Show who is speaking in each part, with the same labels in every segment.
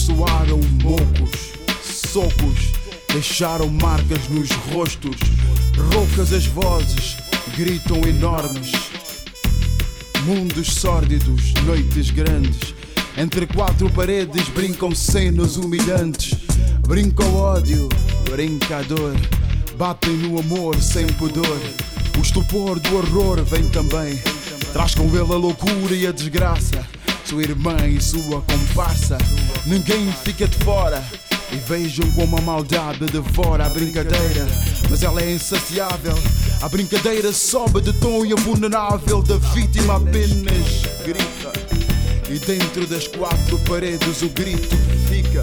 Speaker 1: Soaram mocos, socos deixaram marcas nos rostos, roucas as vozes gritam enormes. Mundos sórdidos, noites grandes, entre quatro paredes brincam cenas humilhantes, brinca o ódio, brinca a dor, batem no amor sem pudor. O estupor do horror vem também, traz com ele a loucura e a desgraça, sua irmã e sua comparsa. Ninguém fica de fora. E vejam como a maldade devora a brincadeira, mas ela é insaciável. A brincadeira sobe de tom e a vulnerável da vítima apenas grita. E dentro das quatro paredes o grito fica,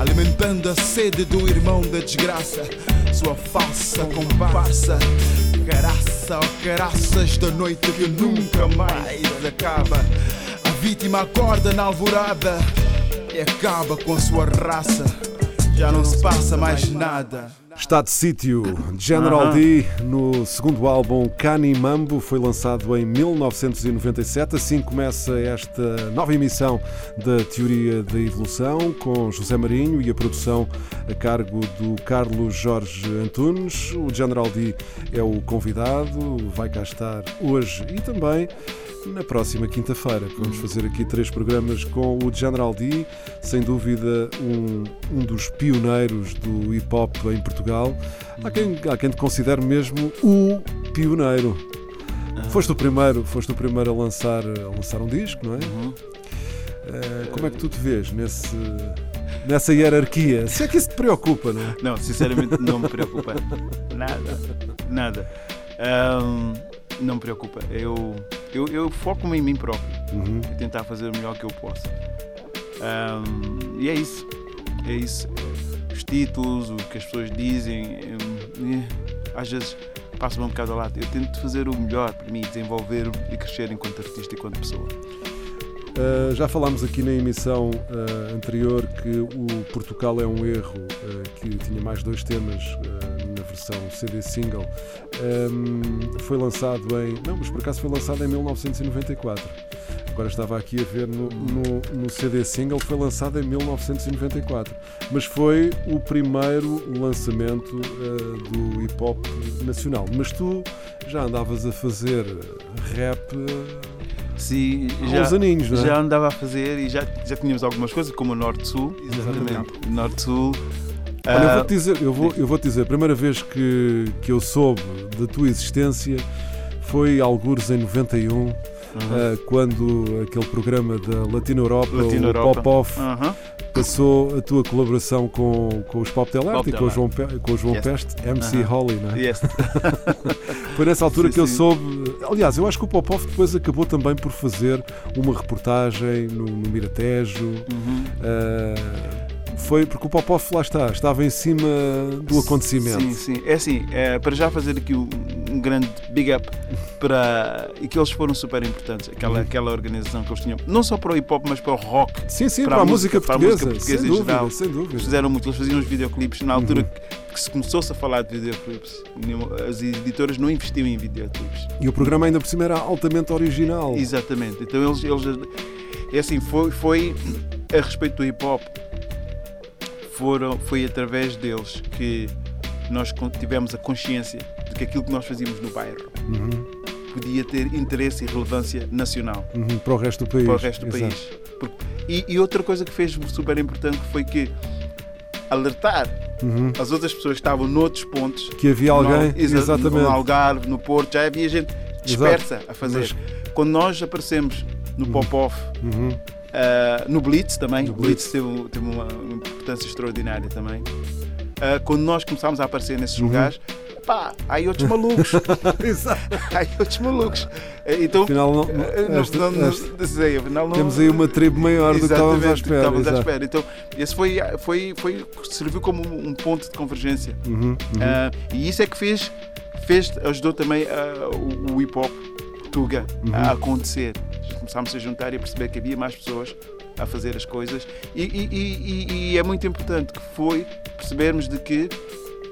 Speaker 1: alimentando a sede do irmão da desgraça. Sua falsa comparsa, caraça ou caraças da noite que nunca mais acaba. A vítima acorda na alvorada e acaba com a sua raça. Já não se passa mais nada.
Speaker 2: Está de sítio. General D, no segundo álbum Cani Mambo, foi lançado em 1997. Assim começa esta nova emissão da Teoria da Evolução, com José Marinho e a produção a cargo do Carlos Jorge Antunes. O General D é o convidado, vai cá estar hoje e também na próxima quinta-feira. Vamos fazer aqui três programas com o General D, sem dúvida um, um dos pioneiros do hip hop em Portugal. Há quem, há quem te considere mesmo o pioneiro. Foste o primeiro, foste o primeiro a lançar, a lançar um disco, não é? Eh, como é que tu te vês nesse, nessa hierarquia? Se é que isso te preocupa, não é?
Speaker 3: Não, sinceramente não me preocupa. Nada. Nada. Ahm, não me preocupa. Eu, eu, eu foco-me em mim próprio.
Speaker 2: Uhum.
Speaker 3: E tentar fazer o melhor que eu posso. Ahm, e é isso. É isso. Os títulos, o que as pessoas dizem. hum, eh, Às vezes passo-me um bocado ao lado. Eu tento fazer o melhor para mim, desenvolver e crescer enquanto artista e enquanto pessoa.
Speaker 2: Uh, já falámos aqui na emissão uh, anterior que o Portugal é um erro, uh, que tinha mais dois temas na versão CD single. Um, foi lançado em. Não, mas por acaso foi lançado em 1994. Agora estava aqui a ver no, no, no CD single, foi lançado em 1994. Mas foi o primeiro lançamento do hip hop nacional. Mas tu já andavas a fazer rap. Uh,
Speaker 3: Sim, já,
Speaker 2: uns aninhos, não é?
Speaker 3: já andava a fazer e já, já tínhamos algumas coisas, como o Norte-Sul. Exatamente. Norte-Sul.
Speaker 2: Olha, eu
Speaker 3: Ah,
Speaker 2: vou-te dizer, eu vou, eu vou dizer, a primeira vez que, que eu soube da tua existência foi algures em 91,
Speaker 3: uhum.
Speaker 2: ah, quando aquele programa da Latino Europa,
Speaker 3: Latino
Speaker 2: o
Speaker 3: Europa.
Speaker 2: Pop Off,
Speaker 3: Aham.
Speaker 2: Passou a tua colaboração com, com os Pop Delarte
Speaker 3: Pop
Speaker 2: e com o. João, Pe- com o João
Speaker 3: Yes.
Speaker 2: Peste, MC
Speaker 3: Aham.
Speaker 2: Holly, não é?
Speaker 3: Yes.
Speaker 2: Foi nessa altura
Speaker 3: Sim,
Speaker 2: que eu
Speaker 3: sim.
Speaker 2: soube. Aliás, eu acho que o Pop Off depois acabou também por fazer uma reportagem no, no Miratejo.
Speaker 3: Uhum.
Speaker 2: ah, foi porque o Pop Off lá está, estava em cima do acontecimento.
Speaker 3: Sim, sim. É assim, é, para já fazer aqui um, um grande big up para. e que eles foram super importantes, aquela,
Speaker 2: Uhum.
Speaker 3: aquela organização que eles tinham, não só para o hip hop, mas para o rock.
Speaker 2: Sim, sim, para,
Speaker 3: Para a
Speaker 2: música
Speaker 3: música- para a
Speaker 2: portuguesa.
Speaker 3: música portuguesa
Speaker 2: sem
Speaker 3: em
Speaker 2: dúvida,
Speaker 3: geral.
Speaker 2: sem dúvida.
Speaker 3: Eles fizeram muito, eles faziam os videoclipes na altura
Speaker 2: Uhum.
Speaker 3: que, que se começou-se a falar de videoclipes. As editoras não investiam em videoclipes.
Speaker 2: E o programa ainda por cima era altamente original.
Speaker 3: Exatamente. Então eles, eles é assim, foi, foi a respeito do hip hop. Foram, foi através deles que nós tivemos a consciência de que aquilo que nós fazíamos no bairro
Speaker 2: Uhum.
Speaker 3: podia ter interesse e relevância nacional
Speaker 2: Uhum, Para o resto do país.
Speaker 3: para o resto do
Speaker 2: Exato.
Speaker 3: país. Porque- e, e outra coisa que fez super importante foi que alertar
Speaker 2: Uhum.
Speaker 3: as outras pessoas que estavam noutros pontos
Speaker 2: Que havia alguém,
Speaker 3: no, exa-
Speaker 2: exatamente.
Speaker 3: no Algarve, no Porto, já havia gente dispersa a fazer.
Speaker 2: Mas-
Speaker 3: Quando nós aparecemos no Pop-Off,
Speaker 2: Uhum.
Speaker 3: Ah, no Blitz também,
Speaker 2: No
Speaker 3: o Blitz teve, um- teve uma, importância extraordinária também. Ah, quando nós começámos a aparecer nesses
Speaker 2: Uhum.
Speaker 3: lugares, pá, há aí outros malucos, há aí outros malucos. Ah, Então,
Speaker 2: Afinal, não,
Speaker 3: não- não- sei, afinal, não-
Speaker 2: temos aí uma tribo maior do que estávamos à espera.
Speaker 3: estávamos à espera. Então, esse foi, foi, foi, serviu como um ponto de convergência.
Speaker 2: Uhum, uhum.
Speaker 3: Ah, e isso é que fez, fez ajudou também ah, o, o hip hop Tuga
Speaker 2: Uhum.
Speaker 3: a acontecer. Começámos a juntar e a perceber que havia mais pessoas a fazer as coisas. E, e- e- e- é muito importante que foi percebermos de que,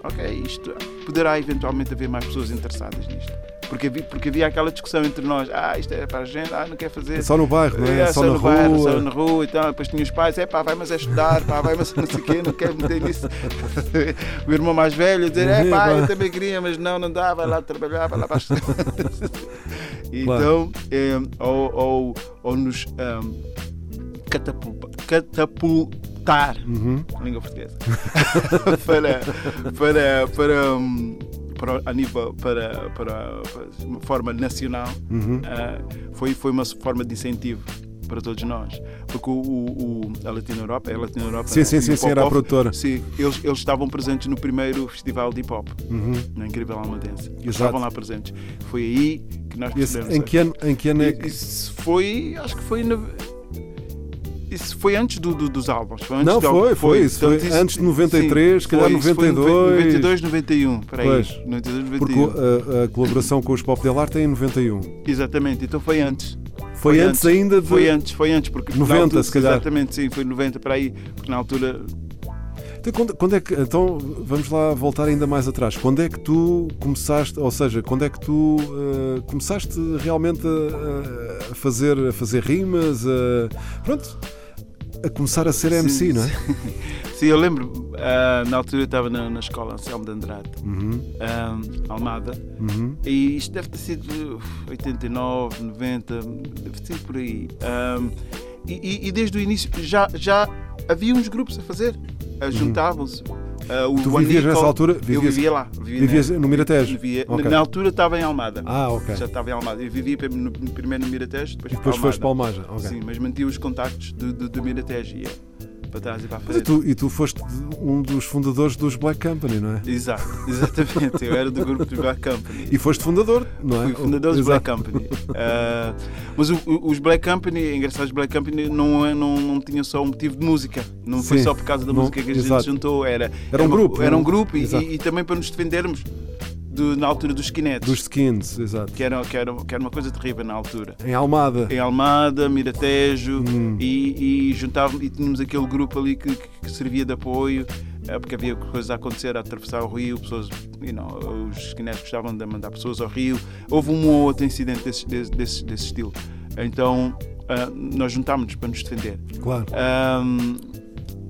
Speaker 3: ok, isto poderá eventualmente haver mais pessoas interessadas nisto. Porque havia, porque havia aquela discussão entre nós, ah, isto é para a gente, ah, não quer fazer.
Speaker 2: É só no bairro, não é?
Speaker 3: É,
Speaker 2: só, na
Speaker 3: no bairro,
Speaker 2: rua.
Speaker 3: só na rua e tal. Depois tinha os pais, é pá, vai mas é estudar, pá, vai mas não sei o quê, não quero meter nisso. o irmão mais velho dizer, é pá, eu também queria, mas não, não dá, vai lá trabalhar, vai lá para estudar. então, é, ou, ou, ou nos um, catapul- catapultar,
Speaker 2: Uhum.
Speaker 3: língua portuguesa, para, para, para, um, para, a nível, para, para, uma forma nacional,
Speaker 2: Uhum.
Speaker 3: ah, foi, foi uma forma de incentivo para todos nós. Porque o, o, a Latina Europa, é a Latina Europa.
Speaker 2: Sim, sim, sim, sim, era a produtora.
Speaker 3: Sim, eles, eles estavam presentes no primeiro festival de hip hop,
Speaker 2: Uhum.
Speaker 3: na Incrível Almadense. Eles
Speaker 2: Exato.
Speaker 3: estavam lá presentes. Foi aí que nós
Speaker 2: Esse- em, que ano, em que ano é que.
Speaker 3: Isso foi, acho que foi. no- Isso foi antes do, do- dos álbuns. Foi antes
Speaker 2: Não, foi,
Speaker 3: álbum.
Speaker 2: foi, isso foi
Speaker 3: Portanto,
Speaker 2: antes de 93, se calhar
Speaker 3: foi, isso foi em
Speaker 2: 92.
Speaker 3: 92, 91. Peraí,
Speaker 2: Pois.
Speaker 3: 92,
Speaker 2: Porque
Speaker 3: 91.
Speaker 2: a, a colaboração com os Pop Del Arte é em 91.
Speaker 3: Exatamente, então foi antes.
Speaker 2: Foi, antes, ainda de.
Speaker 3: Foi antes, foi antes, porque na
Speaker 2: 90,
Speaker 3: altura-
Speaker 2: se calhar.
Speaker 3: Exatamente, sim, foi 90 para aí, porque na altura
Speaker 2: Então, quando, quando é que, então vamos lá voltar ainda mais atrás. Quando é que tu começaste, ou seja, quando é que tu eh, começaste realmente a, a fazer, a fazer rimas, a, pronto, a começar a ser MC,
Speaker 3: Sim,
Speaker 2: não é?
Speaker 3: Sim, eu lembro, ah, na altura eu estava na, na escola Anselmo de Andrade,
Speaker 2: Uhum,
Speaker 3: ah, Almada,
Speaker 2: uhum.
Speaker 3: e isto deve ter sido uf, 89, 90, deve ter sido por aí. E, e- e desde o início já, já havia uns grupos a fazer, ah, juntavam-se. Ah, o
Speaker 2: Uhum. Tu vivias nessa altura?
Speaker 3: Eu
Speaker 2: Vivias,
Speaker 3: vivia lá. Vivia
Speaker 2: vivias
Speaker 3: na-
Speaker 2: no Miratejo?
Speaker 3: vivia-
Speaker 2: Ok.
Speaker 3: Na altura estava em Almada.
Speaker 2: Ah, ok.
Speaker 3: Já estava em Almada. Eu vivia primeiro no Miratejo, depois,
Speaker 2: E depois
Speaker 3: para
Speaker 2: foste para
Speaker 3: Almada.
Speaker 2: Almada. ok.
Speaker 3: Sim, mas mantive os contactos do, do, do Miratejo. Ia para trás e para a
Speaker 2: Mas e
Speaker 3: frente.
Speaker 2: tu, e tu foste um dos fundadores dos Black Company, não é?
Speaker 3: Exato, exatamente. Eu era do grupo do Black Company.
Speaker 2: E foste fundador, não é?
Speaker 3: Fui fundador dos. Black Company. Ah, mas o- o- os Black Company, é engraçado, os Black Company não, é- não, não tinham só um motivo de música. Não foi
Speaker 2: Sim,
Speaker 3: só por causa da
Speaker 2: não-
Speaker 3: música que a gente
Speaker 2: exato.
Speaker 3: juntou. Era,
Speaker 2: Era um
Speaker 3: uma-
Speaker 2: grupo,
Speaker 3: Era um grupo e, e- e também para nos defendermos do- na altura dos skinheads.
Speaker 2: Dos skins, exato.
Speaker 3: Que, era, que, era, que era uma coisa terrível na altura.
Speaker 2: Em Almada.
Speaker 3: em Almada, Miratejo
Speaker 2: Hum.
Speaker 3: e, e juntávamos e tínhamos aquele grupo ali que, que servia de apoio eh, porque havia coisas a acontecer a atravessar o rio, pessoas, you know, os skinheads gostavam de mandar pessoas ao rio. Houve um ou outro incidente desse, desse, desse, estilo. Então ah, nós juntámos-nos para nos defender.
Speaker 2: Claro.
Speaker 3: Ahm,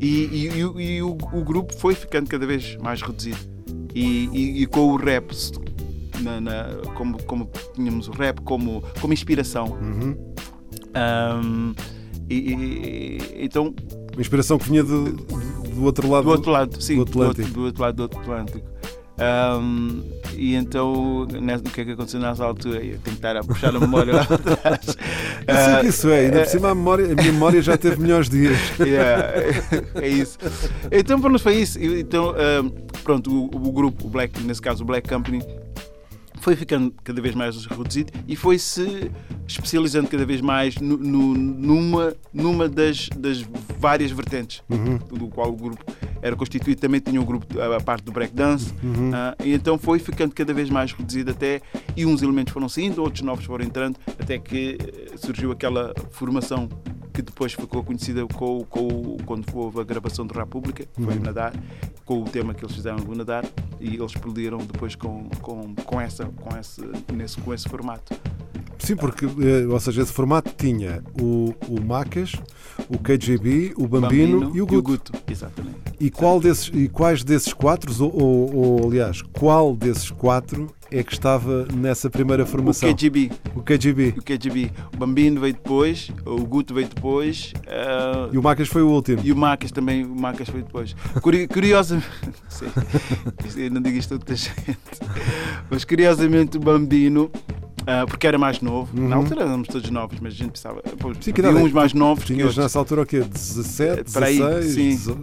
Speaker 3: e e- e e o, o grupo foi ficando cada vez mais reduzido. E, e- e com o rap, na- na- como, como tínhamos o rap como, como inspiração.
Speaker 2: Uhum.
Speaker 3: Ahm, e, e- então,
Speaker 2: Uma inspiração que vinha do, do outro lado.
Speaker 3: do outro lado, sim,
Speaker 2: do
Speaker 3: do outro,
Speaker 2: Atlântico.
Speaker 3: do outro lado do Atlântico. Ahm, e então, o que é que aconteceu nessa altura? Eu tenho que estar a puxar a memória lá atrás.
Speaker 2: Eu sei que isso é, ainda por cima a, memória, a minha memória já teve melhores dias.
Speaker 3: Yeah, é isso. Então, pronto, foi isso. Então, ahm, pronto, o, o grupo, o Black, nesse caso o Black Company, foi ficando cada vez mais reduzido e foi se especializando cada vez mais nu- nu- numa, numa das, das várias vertentes
Speaker 2: Uhum.
Speaker 3: do qual o grupo era constituído. Também tinha o grupo, a, parte do breakdance,
Speaker 2: Uhum.
Speaker 3: ah, e então foi ficando cada vez mais reduzido até, e uns elementos foram saindo, outros novos foram entrando, até que eh, surgiu aquela formação que depois ficou conhecida com, com, quando houve a gravação de República, que foi o Nadar, com o tema que eles fizeram do Nadar, e eles explodiram depois com, com, com, essa, com, esse, nesse, com esse formato.
Speaker 2: Sim, porque, eh, ou seja, esse formato tinha o, o Macas, o KGB, o Bambino, e o Guto.
Speaker 3: Exatamente.
Speaker 2: E, qual desses, e quais desses quatro, ou, ou- ou, aliás, qual desses quatro é que estava nessa primeira
Speaker 3: O
Speaker 2: formação?
Speaker 3: KGB.
Speaker 2: O KGB.
Speaker 3: O KGB. O Bambino veio depois, o Guto veio depois. ah,
Speaker 2: E o Macas foi o último.
Speaker 3: E o Macas também, o Macas foi depois. Curi- Curiosamente, isto- eu não digo isto a toda a gente, mas curiosamente o Bambino, ah, porque era mais novo, na altura éramos todos novos, mas a gente pensava, pô,
Speaker 2: Uhum. Sim, que é
Speaker 3: uns mais novos
Speaker 2: Tinhas nessa altura o quê? 17,
Speaker 3: Para aí,
Speaker 2: 16?
Speaker 3: sim,
Speaker 2: dezo-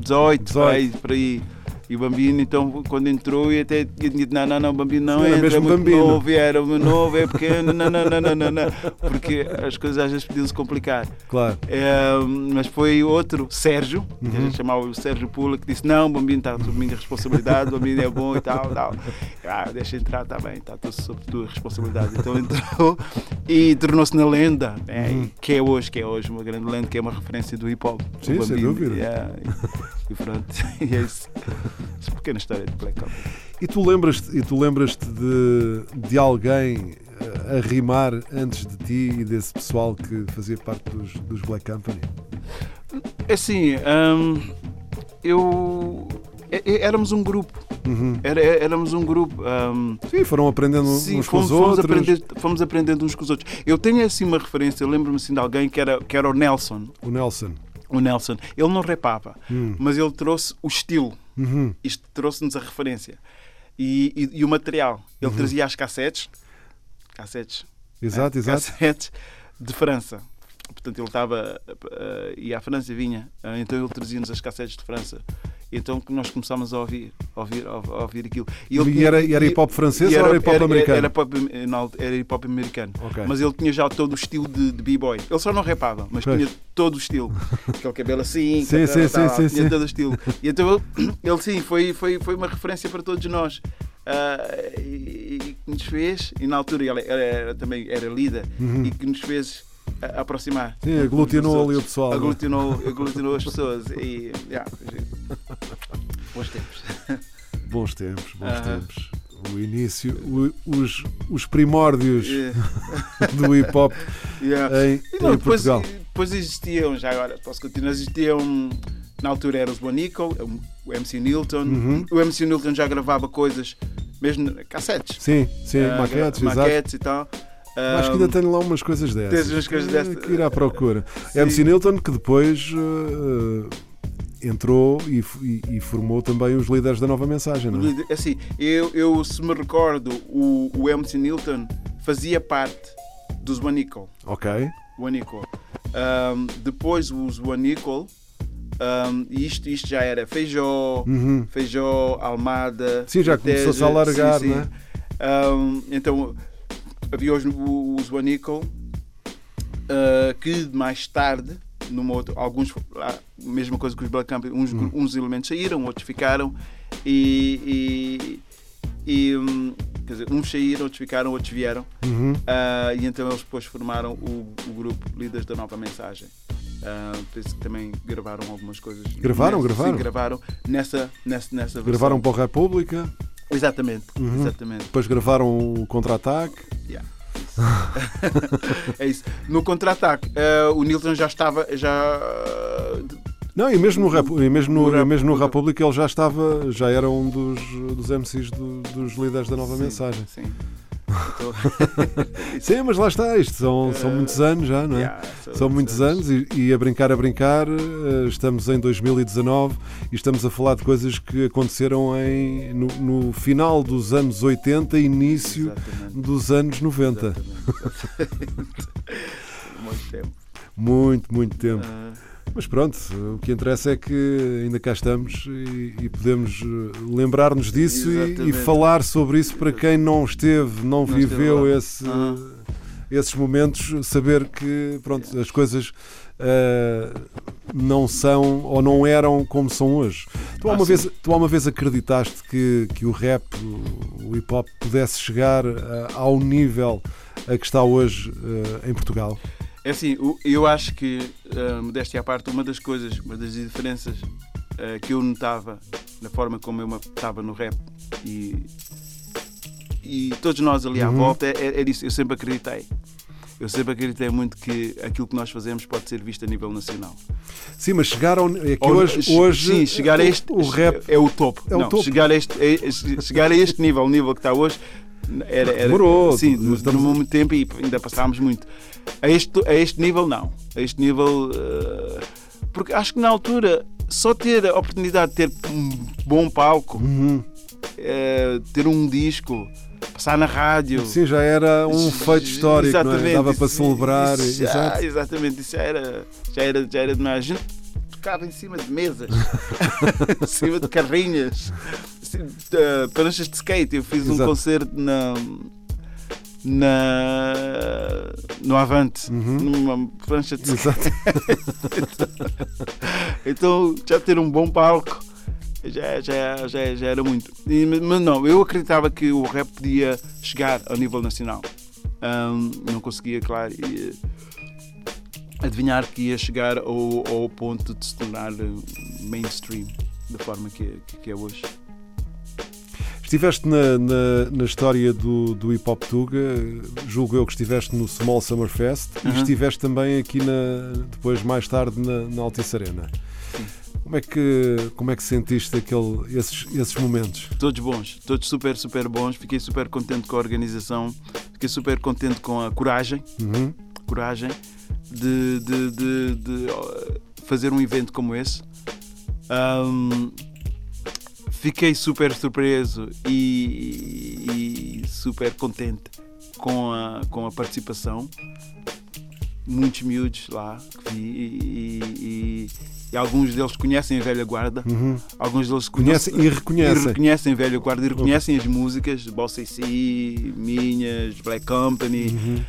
Speaker 3: 18,
Speaker 2: 18.
Speaker 3: Para, aí, para aí. E o Bambino, então, quando entrou, e até dito: não, não, não, o Bambino não
Speaker 2: era
Speaker 3: entra, é muito
Speaker 2: Bambino.
Speaker 3: novo, era novo, é pequeno, não, não, não, não, não, não. Porque as coisas às vezes podiam-se complicar.
Speaker 2: Claro.
Speaker 3: É, mas foi outro, Sérgio, que a
Speaker 2: Uhum.
Speaker 3: gente chamava o Sérgio Pula, que disse: Não, o Bambino está sob minha responsabilidade, o Bambino é bom e tal. tal. Ah, deixa entrar, está bem, está tudo sob tua responsabilidade. Então entrou e tornou-se na lenda, né,
Speaker 2: Uhum.
Speaker 3: que é hoje, que é hoje uma grande lenda, que é uma referência do hip hop.
Speaker 2: Sim, sem dúvida.
Speaker 3: Yeah, e, e pronto, e é isso. Essa pequena história de Black Copper.
Speaker 2: E tu lembras-te e tu lembras-te de, de alguém eh, a rimar antes de ti e desse pessoal que fazia parte dos, dos Black Company?
Speaker 3: É assim, hum, eu. é- é- Éramos um grupo,
Speaker 2: Uhum.
Speaker 3: era, é- éramos um grupo. hum,
Speaker 2: Sim, foram aprendendo
Speaker 3: Sim,
Speaker 2: uns
Speaker 3: fomos,
Speaker 2: com os
Speaker 3: fomos,
Speaker 2: outros.
Speaker 3: aprender, fomos aprendendo uns com os outros. Eu tenho assim uma referência, eu lembro-me assim de alguém que era, que era o Nelson.
Speaker 2: O Nelson.
Speaker 3: O Nelson. Ele não rapava,
Speaker 2: Hum.
Speaker 3: mas ele trouxe o estilo.
Speaker 2: Uhum.
Speaker 3: Isto trouxe-nos a referência. E, e- e o material. Ele trazia as cassetes. Cassetes.
Speaker 2: Exato,
Speaker 3: né?
Speaker 2: exato.
Speaker 3: Cassetes de França. Portanto, ele estava. eh, ia à França e vinha. Eh, então ele trazia-nos as cassetes de França. Então que nós começámos a ouvir, a ouvir, a ouvir aquilo.
Speaker 2: E,
Speaker 3: ele
Speaker 2: era, e era
Speaker 3: e-
Speaker 2: hip hop francês ou era hip hop
Speaker 3: era,
Speaker 2: americano?
Speaker 3: Era, pop, alt- era hip hop americano.
Speaker 2: Ok.
Speaker 3: Mas ele tinha já todo o estilo de, de b-boy. Ele só não rapava, mas
Speaker 2: Pois.
Speaker 3: tinha todo o estilo. Aquele cabelo assim,
Speaker 2: Sim,
Speaker 3: tal,
Speaker 2: sim,
Speaker 3: tal,
Speaker 2: sim,
Speaker 3: tinha
Speaker 2: sim, sim.
Speaker 3: todo o estilo. E então ele, ele sim, foi, foi, foi uma referência para todos nós. Ah, e, que nos fez, e na altura ele era, era- também era líder, e que nos fez a- aproximar.
Speaker 2: Uhum. Sim, aglutinou ali o pessoal, não é?
Speaker 3: Aglutinou, aglutinou as pessoas. E, yeah. bons tempos.
Speaker 2: Bons tempos, bons
Speaker 3: Aham.
Speaker 2: tempos. O início, o- os, os primórdios
Speaker 3: Yeah.
Speaker 2: do hip hop
Speaker 3: Yeah.
Speaker 2: em,
Speaker 3: não,
Speaker 2: em
Speaker 3: depois,
Speaker 2: Portugal.
Speaker 3: depois existiam, já agora posso continuar, existiam, na altura era os Bonico, o MC Nilton.
Speaker 2: Uhum.
Speaker 3: O MC Nilton já gravava coisas, mesmo cassetes.
Speaker 2: Sim, sim,
Speaker 3: Ah,
Speaker 2: maquetes,
Speaker 3: maquetes e tal.
Speaker 2: Acho que ainda tenho lá umas coisas dessas.
Speaker 3: Tens umas coisas
Speaker 2: Eh,
Speaker 3: dessas.
Speaker 2: Que ir à procura.
Speaker 3: Sim.
Speaker 2: MC Nilton, que depois eh, entrou e, e- e formou também os líderes da nova mensagem, não é?
Speaker 3: Assim, eu, eu se me recordo, o, o MC Nilton fazia parte dos Bonico.
Speaker 2: Ok.
Speaker 3: Wanico. Um, depois os Wanico, um, e isto, isto já era Feijó,
Speaker 2: Uhum.
Speaker 3: Feijó, Almada.
Speaker 2: Sim, já começou-se a alargar,
Speaker 3: sim, sim.
Speaker 2: não é?
Speaker 3: Um, então havia os, os Wanico, uh, que mais tarde, numa outra, alguns, ah, mesma coisa que os Black Company, uns,
Speaker 2: Hum.
Speaker 3: uns elementos saíram, outros ficaram, e, e, e, hum, quer dizer, uns saíram, outros ficaram, outros vieram.
Speaker 2: Uhum.
Speaker 3: Ah, e então eles depois formaram o, o grupo Líderes da Nova Mensagem. Ah, penso que também gravaram algumas coisas.
Speaker 2: Gravaram,
Speaker 3: nessa,
Speaker 2: gravaram?
Speaker 3: Sim, gravaram nessa, nessa, nessa versão.
Speaker 2: Gravaram para o República,
Speaker 3: Exatamente,
Speaker 2: Uhum.
Speaker 3: exatamente.
Speaker 2: depois gravaram o Contra-Ataque.
Speaker 3: Yeah, isso. é isso. No contra-ataque, ah, o Nilton já estava. Já,
Speaker 2: Não, e mesmo no, Repu- e mesmo no,
Speaker 3: No
Speaker 2: mesmo no.
Speaker 3: República
Speaker 2: ele já estava, já era um dos, dos MCs do- dos líderes da nova
Speaker 3: Sim,
Speaker 2: mensagem.
Speaker 3: Sim. Então,
Speaker 2: Sim, mas lá está, isto são, são
Speaker 3: Eh,
Speaker 2: muitos anos já, não é?
Speaker 3: yeah,
Speaker 2: São muitos anos e, e a brincar, a brincar, eh, estamos em 2019 e estamos a falar de coisas que aconteceram em, no, no final dos anos 80 e início
Speaker 3: Exatamente.
Speaker 2: dos anos 90.
Speaker 3: Exatamente. Muito tempo.
Speaker 2: Muito, muito tempo.
Speaker 3: Ah,
Speaker 2: Mas pronto, o que interessa é que ainda cá estamos e, e podemos eh, lembrar-nos disso e, e falar sobre isso para quem não esteve, não,
Speaker 3: Não esteve
Speaker 2: viveu
Speaker 3: lá.
Speaker 2: esse,
Speaker 3: Ah.
Speaker 2: esses momentos, saber que pronto, as coisas eh, não são ou não eram como são hoje. Tu
Speaker 3: Ah,
Speaker 2: alguma,
Speaker 3: sim.
Speaker 2: vez, tu alguma vez acreditaste que, que o rap, o, hip hop, pudesse chegar eh, ao nível a que está hoje eh, em Portugal?
Speaker 3: É assim, eu acho que, ah, modéstia à parte, uma das coisas, uma das diferenças ah, que eu notava na forma como eu estava no rap e, e todos nós ali à
Speaker 2: Uhum.
Speaker 3: volta é, é disso, eu sempre acreditei Eu sempre acreditei muito que aquilo que nós fazemos pode ser visto a nível nacional.
Speaker 2: Sim, mas chegaram. É que hoje, hoje
Speaker 3: sim, chegar a este
Speaker 2: o, o rap.
Speaker 3: é o topo.
Speaker 2: É o
Speaker 3: Não,
Speaker 2: topo.
Speaker 3: Chegar, a este, é- chegar a este nível, o nível que está hoje, era, era
Speaker 2: Demorou.
Speaker 3: Sim,
Speaker 2: Estamos-
Speaker 3: demorou muito tempo e ainda passámos muito. A este, a este nível, não. A este nível. eh, porque acho que na altura, só ter a oportunidade de ter um bom palco,
Speaker 2: Uhum.
Speaker 3: eh, ter um disco, passar na rádio.
Speaker 2: Sim, já era um feito histórico, é?
Speaker 3: Exatamente,
Speaker 2: Dava para celebrar.
Speaker 3: isso já-
Speaker 2: exato.
Speaker 3: exatamente, isso já era, já era, já era demais. A gente tocava em cima de mesas, em cima de carrinhas, assim, de pranchas de skate. Eu fiz um
Speaker 2: Exato.
Speaker 3: concerto na. Na, no Avante, numa prancha de.
Speaker 2: Exato.
Speaker 3: Então, já ter um bom palco já, já, já, já era muito. E, mas não, eu acreditava que o rap podia chegar ao nível nacional. Ahm, não conseguia, claro, e, adivinhar que ia chegar ao, ao ponto de se tornar eh, mainstream da forma que, que é hoje.
Speaker 2: Estiveste na, na, na história do, do Hip Hop Tuga, julgo eu que estiveste no Small Summer Fest e
Speaker 3: Uhum.
Speaker 2: estiveste também aqui na, depois, mais tarde, na, na Altice Arena. Como é que, como é que sentiste aquele, esses, esses momentos?
Speaker 3: Todos bons, todos super, super bons. Fiquei super contente com a organização, fiquei super contente com a coragem
Speaker 2: Uhum.
Speaker 3: coragem de, de- de- de, fazer um evento como esse. Ahm, fiquei super surpreso e, e super contente com a, com a participação. Muitos miúdos lá que vi e, e- e alguns deles conhecem a velha guarda.
Speaker 2: Uhum.
Speaker 3: Alguns deles
Speaker 2: Conhecem e reconhecem.
Speaker 3: e reconhecem velho guarda e reconhecem as músicas Bossa C, minhas, Black Company.
Speaker 2: Uhum.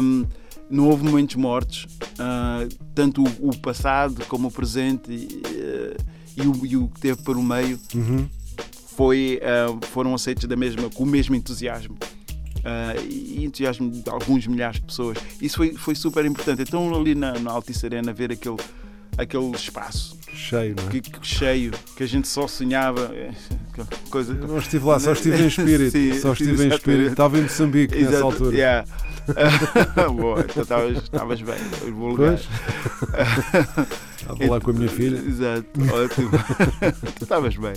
Speaker 3: Um, não houve momentos mortos, ah, tanto o, o passado como o presente eh, e o, e o que teve para o meio
Speaker 2: Uhum.
Speaker 3: foi, ah, foram aceitos da mesma, com o mesmo entusiasmo. Ah, e entusiasmo de alguns milhares de pessoas. Isso foi, foi super importante. Então, ali na, na Altice Arena, ver aquele, aquele espaço
Speaker 2: Cheio, não é?
Speaker 3: que, que cheio, que a gente só sonhava, aquela coisa.
Speaker 2: Eu não estive lá, só estive em espírito.
Speaker 3: Sim,
Speaker 2: só estive em
Speaker 3: exatamente.
Speaker 2: espírito. Estava em Moçambique nessa
Speaker 3: Exato,
Speaker 2: altura.
Speaker 3: yeah. Boa, então estavas bem, em bom lugar.
Speaker 2: Estava lá com a minha filha.
Speaker 3: Exato, ótimo. tu estavas bem.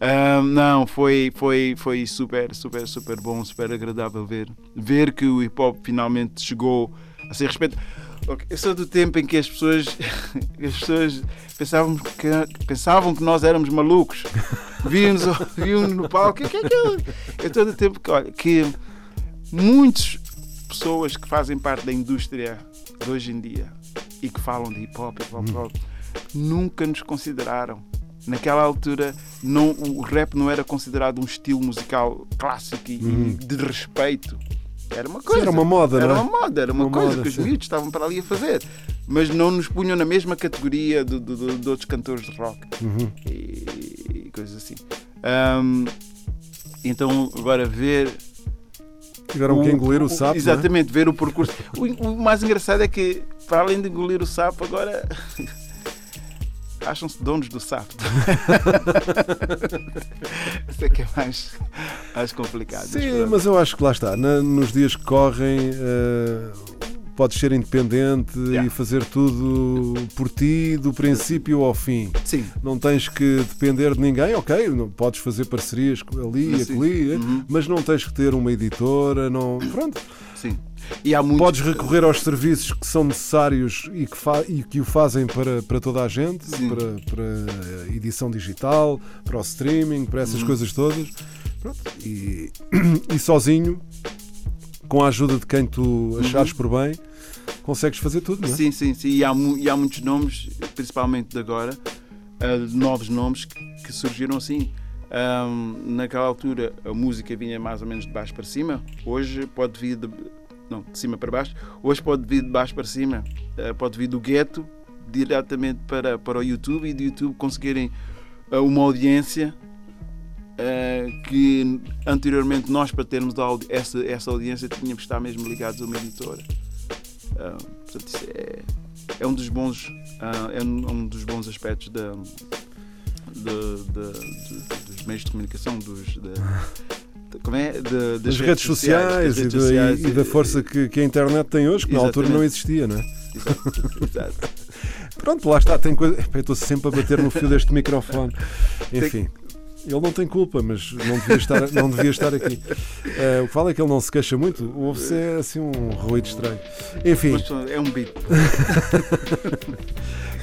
Speaker 3: Ahm, não, foi, foi, foi super, super, super bom, super agradável ver. Ver que o hip hop finalmente chegou a ser respeito. Ok, Eu sou do tempo em que as pessoas, as pessoas pensavam, que, pensavam que nós éramos malucos. Víamos, víamos no palco. O que é aquilo? Eu estou do tempo que, olha, que muitas pessoas que fazem parte da indústria de hoje em dia e que falam de hip hop, hip hop, hop nunca nos consideraram. Naquela altura, não, o rap não era considerado um estilo musical clássico e, e de respeito. Era uma coisa.
Speaker 2: era uma moda,
Speaker 3: Era
Speaker 2: não é?
Speaker 3: uma moda, era uma,
Speaker 2: Uma
Speaker 3: coisa
Speaker 2: moda,
Speaker 3: que os
Speaker 2: sim.
Speaker 3: miúdos estavam para ali a fazer. Mas não nos punham na mesma categoria de, de- de- de outros cantores de rock
Speaker 2: Uhum.
Speaker 3: e, e coisas assim. Ahm, então, agora ver
Speaker 2: Tiveram que engolir o sapo. não é?
Speaker 3: Exatamente, ver o percurso. O, o mais engraçado é que, para além de engolir o sapo, agora acham-se donos do sapo. Isso é que é mais, mais complicado.
Speaker 2: Sim,
Speaker 3: pronto.
Speaker 2: mas eu acho que lá está. na- nos dias que correm, eh, podes ser independente
Speaker 3: Yeah.
Speaker 2: e fazer tudo por ti, do princípio ao fim.
Speaker 3: Sim,
Speaker 2: Não tens que depender de ninguém, ok, não, podes fazer parcerias ali e eh,
Speaker 3: Uhum.
Speaker 2: mas não tens que ter uma editora, não. Pronto.
Speaker 3: sim. E há muitos,
Speaker 2: Podes recorrer aos serviços que são necessários e que, fa- e que o fazem para, para toda a gente,
Speaker 3: Sim.
Speaker 2: para, para edição digital, para o streaming, para essas
Speaker 3: Uhum.
Speaker 2: coisas todas. Pronto. E, e sozinho, com a ajuda de quem tu achares por bem, consegues fazer tudo, não é?
Speaker 3: Uhum. Sim, sim, sim. E há, e há muitos nomes, principalmente de agora, ah, novos nomes que, que surgiram assim. Ahm, naquela altura a música vinha mais ou menos de baixo para cima, hoje pode vir de, não, de cima para baixo, hoje pode vir de baixo para cima, Ah, pode vir do gueto diretamente para, para o YouTube e do YouTube conseguirem ah, uma audiência ah, que anteriormente nós para termos essa, essa audiência tínhamos que estar mesmo ligados a uma editora. Portanto, isso é, é um dos bons ah, é um, um dos bons aspectos da, de- de- dos meios de comunicação, dos, da- como é? De-
Speaker 2: das redes sociais,
Speaker 3: das redes
Speaker 2: e, da-
Speaker 3: sociais
Speaker 2: e da força que, que a internet tem hoje, que na altura não existia, não é?
Speaker 3: Exato.
Speaker 2: Pronto, lá está, tem coisa. Eu estou sempre a bater no fio deste microfone. Enfim. Ele não tem culpa, mas não devia estar, não devia estar aqui. Eh, o que fala é que ele não se queixa muito, ouve-se é, assim um ruído estranho. Enfim,
Speaker 3: é um beat.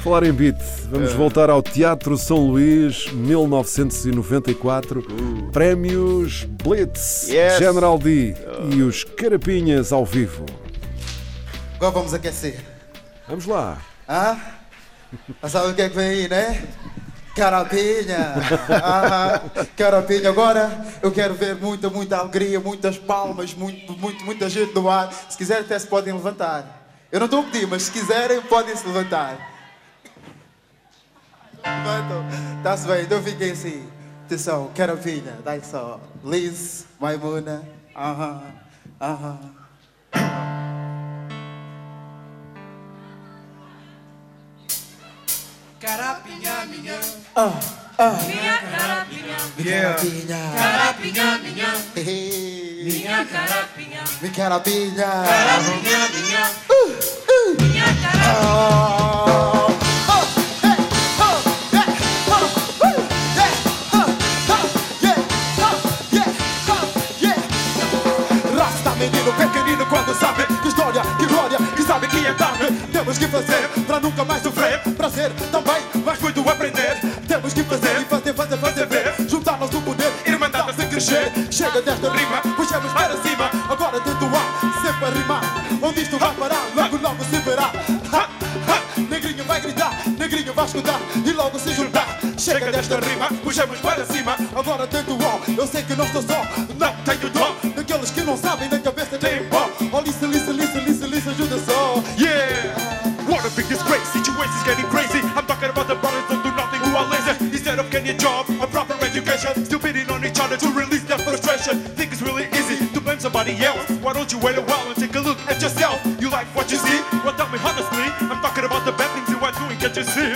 Speaker 2: falar em beat, vamos
Speaker 3: Eh.
Speaker 2: voltar ao Teatro São Luís, 1994. Prémios Blitz,
Speaker 3: Yes.
Speaker 2: General D e os Carapinhas ao vivo.
Speaker 1: Agora vamos aquecer.
Speaker 2: Vamos lá.
Speaker 1: Ah? Ah, Sabe o que é que vem aí, né? Carapinha! Carapinha! Agora eu quero ver muita, muita alegria, muitas palmas, muito, muito, muita gente no ar. Se quiserem, até se podem levantar. Eu não estou a pedir, mas se quiserem, podem se levantar. Levantam. Está-se bem, então fiquem assim. Atenção, carapinha, dá só. Liz, Maimuna. Aham, aham.
Speaker 4: Carapinha, minha.
Speaker 1: Minha
Speaker 4: carapinha.
Speaker 1: Carapinha.
Speaker 4: Carapinha, minha.
Speaker 1: Hey.
Speaker 4: Minha carapinha.
Speaker 1: Minha carapinha.
Speaker 4: Carapinha, minha. Minha carapinha.
Speaker 1: Oh. Temos que fazer para nunca mais sofrer. Prazer também, mas muito aprender. Temos que fazer e fazer, fazer, fazer ver. Juntar-nos no poder, irmandade sem crescer. Chega desta rima, puxamos para cima. Agora tento ar, sempre a rimar. Onde isto vai parar, logo, logo se verá. Ha, ha, negrinho vai gritar, negrinho vai escutar e logo se juntar. Chega desta rima, puxamos para cima. Agora tento ó, eu sei que não estou só. Não tenho dó daqueles que não sabem, na cabeça tem pó. Oh, listen, listen, listen, listen, listen, ajuda só.
Speaker 5: Yeah! What a big disgrace, situation's getting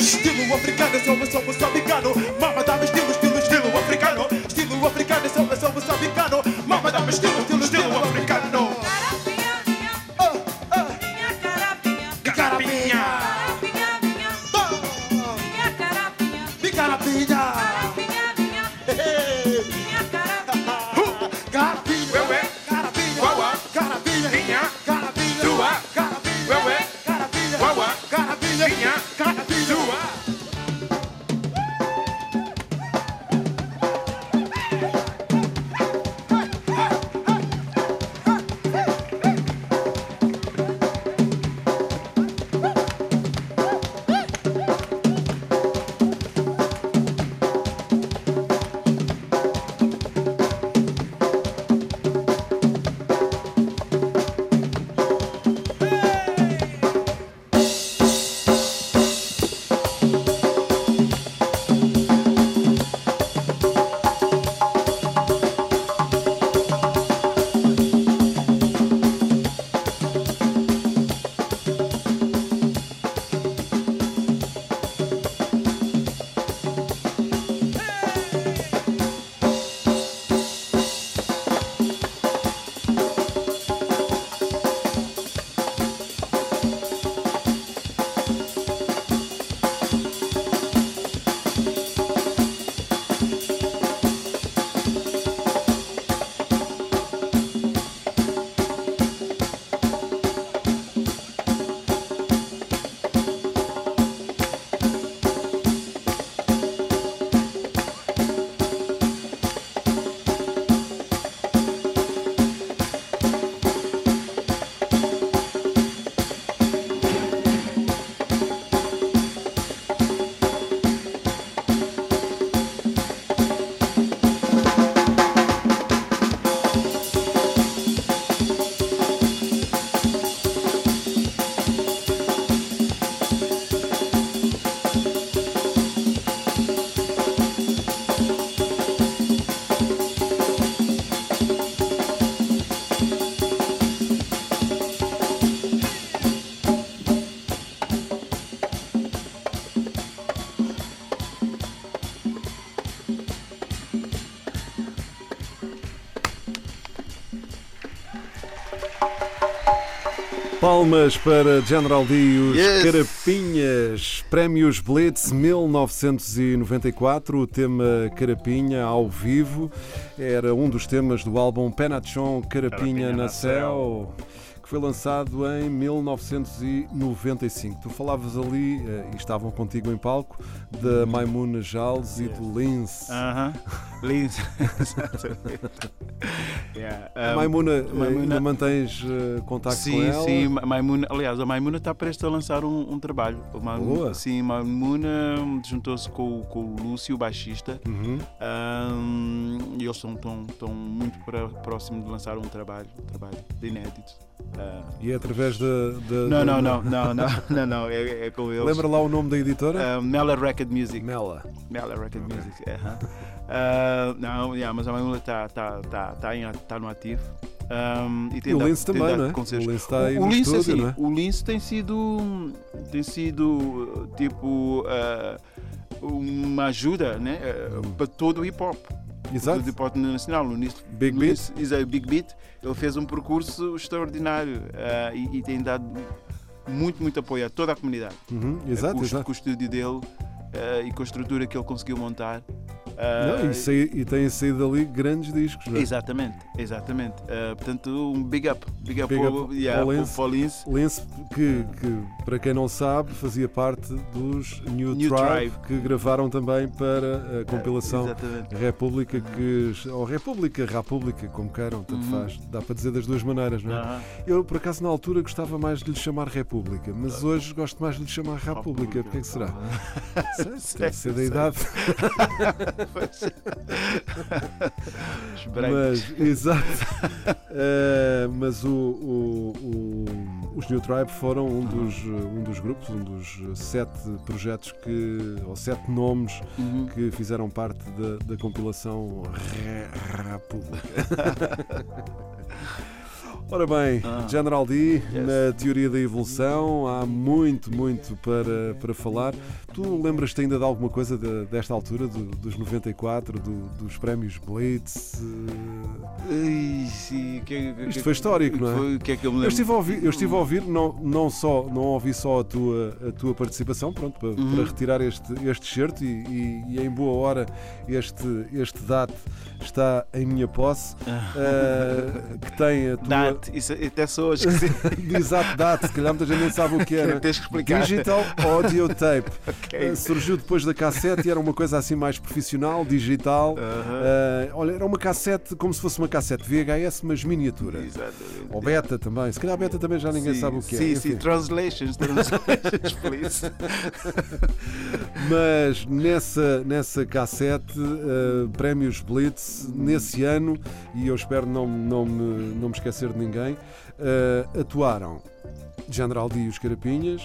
Speaker 1: Estilo africano, sou sou moçambicano.
Speaker 2: Palmas para General D e os
Speaker 3: Yes.
Speaker 2: Carapinhas. Prémios Blitz 1994. O tema Carapinha ao vivo era um dos temas do álbum Penachon Carapinha
Speaker 3: Carapinha
Speaker 2: na
Speaker 3: na
Speaker 2: Céu. Que foi lançado em 1995. Tu falavas ali, eh, e estavam contigo em palco, da Maimuna Jales e do Lince.
Speaker 3: Aham. Lindo. yeah.
Speaker 2: A
Speaker 3: um,
Speaker 2: Maimuna, eh,
Speaker 3: Maimuna-
Speaker 2: ainda mantens eh, contacto com
Speaker 3: Sim,
Speaker 2: ela?
Speaker 3: sim, Ma- Maimuna, aliás, a Maimuna está prestes a lançar um, um trabalho. Maimuna-
Speaker 2: Boa.
Speaker 3: Sim, Maimuna juntou-se com, o- com o Lúcio, o baixista,
Speaker 2: Uhum.
Speaker 3: um, e eles estão tão, tão muito pra- próximos de lançar um trabalho, um trabalho de inédito. Uh,
Speaker 2: E é através da.
Speaker 3: não, não, não, não, não, não, não, é, é com eles.
Speaker 2: Lembra lá o nome da editora?
Speaker 3: Uh, Mela Record Music.
Speaker 2: Mela.
Speaker 3: Mela Record Music, aham. Uh, não, mas a Maimuna está tá, tá, tá, em- tá no ativo. Um, e tem
Speaker 2: E o Lince também, não é? O Lince está aí
Speaker 3: o
Speaker 2: no
Speaker 3: Lince,
Speaker 2: estúdio,
Speaker 3: assim,
Speaker 2: é?
Speaker 3: O Lince tem sido, tem sido tipo uh, uma ajuda né, uh, para todo o hip hop.
Speaker 2: Exato.
Speaker 3: Todo o hip hop nacional. O Lince,
Speaker 2: Big Beat.
Speaker 3: Exato, Big Beat. Ele fez um percurso extraordinário uh, e, e tem dado muito, muito apoio a toda a comunidade.
Speaker 2: Uhum, Exato,
Speaker 3: o-
Speaker 2: exato.
Speaker 3: o estúdio dele uh, e com a estrutura que ele conseguiu montar. Uh,
Speaker 2: Não, e, saí- e têm saído ali grandes discos, não é?
Speaker 3: Exatamente, exatamente. Uh, portanto, um big up. Big up,
Speaker 2: Big
Speaker 3: ao,
Speaker 2: up
Speaker 3: yeah,
Speaker 2: ao Lince.
Speaker 3: ao
Speaker 2: que, que, para quem não sabe, fazia parte dos New,
Speaker 3: New
Speaker 2: Tribe,
Speaker 3: Tribe.
Speaker 2: que gravaram também para a compilação
Speaker 3: Exatamente.
Speaker 2: República, que, ou República, República, como queiram, tanto
Speaker 3: Uhum.
Speaker 2: faz. Dá para dizer das duas maneiras, não é?
Speaker 3: Aham.
Speaker 2: Eu, por acaso, na altura gostava mais de lhe chamar República, mas hoje gosto mais de lhe chamar República. Porquê que será? Deve ser da idade. Mas, exato. Eh, mas o, o- o- os New Tribe foram um dos, um dos grupos, um dos sete projetos que, ou sete nomes
Speaker 3: Uhum.
Speaker 2: que fizeram parte da, da compilação República. Ora bem,
Speaker 3: Ah.
Speaker 2: General D, na teoria da evolução, há muito, muito para, para falar. Tu lembras-te ainda de alguma coisa de- desta altura, do- dos 94, do- dos prémios Blitz? eh,
Speaker 3: Ai, sim, que- que-
Speaker 2: Isto
Speaker 3: que-
Speaker 2: foi histórico, não é?
Speaker 3: Foi, que é que eu me
Speaker 2: Eu estive a ouvir, eu estive a ouvir não, não, só, não ouvi só a tua, a tua participação, pronto, para,
Speaker 3: Uhum.
Speaker 2: para retirar este, este certo e, e- e em boa hora este, este date está em minha posse, eh, que tem a tua.
Speaker 3: Date, isso até sou hoje sim.
Speaker 2: Exato, date, se calhar muita gente nem sabe o que é. não é?
Speaker 3: Tens que explicar.
Speaker 2: Digital Audio Tape.
Speaker 3: Ok.
Speaker 2: Eh, surgiu depois da cassete e era uma coisa assim mais profissional, digital.
Speaker 3: Aham.
Speaker 2: Eh, olha, era uma cassete como se fosse uma cassete VHS, mas miniatura.
Speaker 3: Exatamente.
Speaker 2: Ou beta também. Se calhar beta também já ninguém
Speaker 3: Sim,
Speaker 2: sabe o que é.
Speaker 3: Sim, sim, translations, translations, please.
Speaker 2: Mas nessa, nessa cassete, eh, Prémios Blitz, nesse ano, e eu espero não, não, me, não me esquecer de ninguém, eh, atuaram General D e os Carapinhas,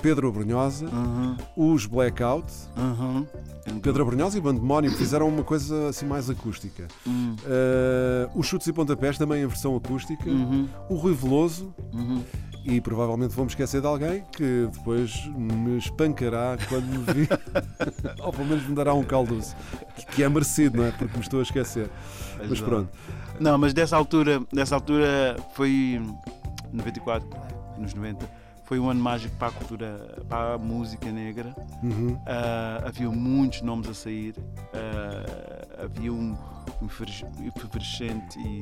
Speaker 2: Pedro Abrunhosa,
Speaker 3: Uhum,
Speaker 2: os Blackout,
Speaker 3: uhum.
Speaker 2: Pedro Abrunhosa e Bandemónio fizeram uma coisa assim mais acústica.
Speaker 3: Uhum,
Speaker 2: Eh, os Chutes e Pontapés também em versão acústica.
Speaker 3: uhum,
Speaker 2: O Rui Veloso,
Speaker 3: uhum.
Speaker 2: E provavelmente vou-me esquecer de alguém que depois me espancará quando me vi, ou pelo menos me dará um caldo que, é merecido, não é? Porque me estou a esquecer. Mas
Speaker 3: Exato.
Speaker 2: pronto,
Speaker 3: Não, mas dessa altura, dessa altura foi 94, nos 90, foi um ano mágico para a cultura, para a música negra.
Speaker 2: Uhum.
Speaker 3: Ah, havia muitos nomes a sair, ah, havia um, um efervescente e,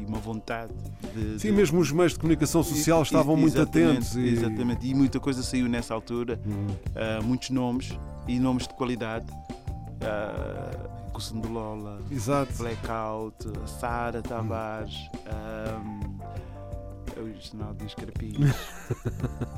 Speaker 3: e uma vontade de.
Speaker 2: sim,
Speaker 3: de-
Speaker 2: mesmo os meios de comunicação social
Speaker 3: Ex-
Speaker 2: estavam muito atentos. E...
Speaker 3: Exatamente, e muita coisa saiu nessa altura,
Speaker 2: Uhum.
Speaker 3: ah, muitos nomes e nomes de qualidade. Uh, Lola,
Speaker 2: Exato.
Speaker 3: Blackout, Sara Tavares, um, o Jornal dos Carapinhos,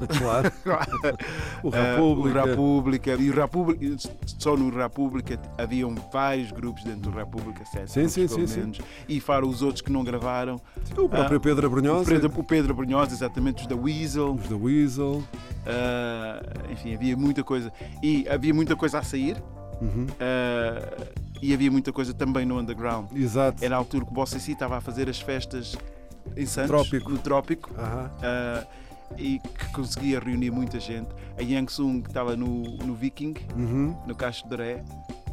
Speaker 2: Claro. O República.
Speaker 3: o República, e o República, só no República haviam vários grupos dentro do República, sete
Speaker 2: Sim,
Speaker 3: grupos,
Speaker 2: sim,
Speaker 3: pelo
Speaker 2: sim, sim.
Speaker 3: menos, e fora os outros que não gravaram.
Speaker 2: O próprio
Speaker 3: Ah,
Speaker 2: Pedro
Speaker 3: O
Speaker 2: Abrunhosa.
Speaker 3: Pedro, o Pedro Brunhosa, exatamente, os da Weasel,
Speaker 2: Os da Weasel.
Speaker 3: ah, enfim, havia muita coisa. E havia muita coisa a sair,
Speaker 2: Uhum.
Speaker 3: ah, e havia muita coisa também no underground.
Speaker 2: Exato.
Speaker 3: Era a altura que o Bossa estava a fazer as festas em Santos,
Speaker 2: Trópico.
Speaker 3: no Trópico, ah, e que conseguia reunir muita gente. A Yang Sung estava no, no Viking,
Speaker 2: Uhum.
Speaker 3: no Cacho de Doré,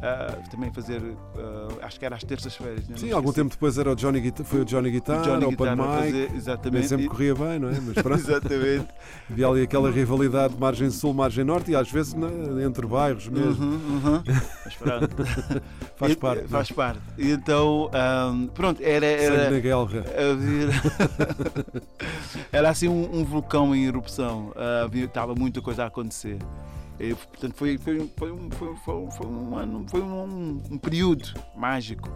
Speaker 3: ah, também fazer, ah, acho que era às terças-feiras. né?
Speaker 2: Sim, algum tempo depois era o Johnny Guitar, foi o Johnny Guitar,
Speaker 3: O Johnny
Speaker 2: Open
Speaker 3: Guitar
Speaker 2: Mic.
Speaker 3: fazer,
Speaker 2: Nem
Speaker 3: exatamente.
Speaker 2: sempre corria bem, não é? Mas pronto,
Speaker 3: Exatamente.
Speaker 2: havia ali aquela rivalidade de margem sul, margem norte e às vezes na- entre bairros mesmo.
Speaker 3: Uhum, uhum. Mas pronto.
Speaker 2: Faz
Speaker 3: E-
Speaker 2: parte.
Speaker 3: Faz parte. E Então, ahm, pronto, era.
Speaker 2: Sangue
Speaker 3: era
Speaker 2: na guerra.
Speaker 3: havia- era assim um, um vulcão em erupção. Ah, havia- Estava muita coisa a acontecer. E, portanto, foi, foi, um- foi, um, foi, foi, foi um ano, foi um, um período mágico,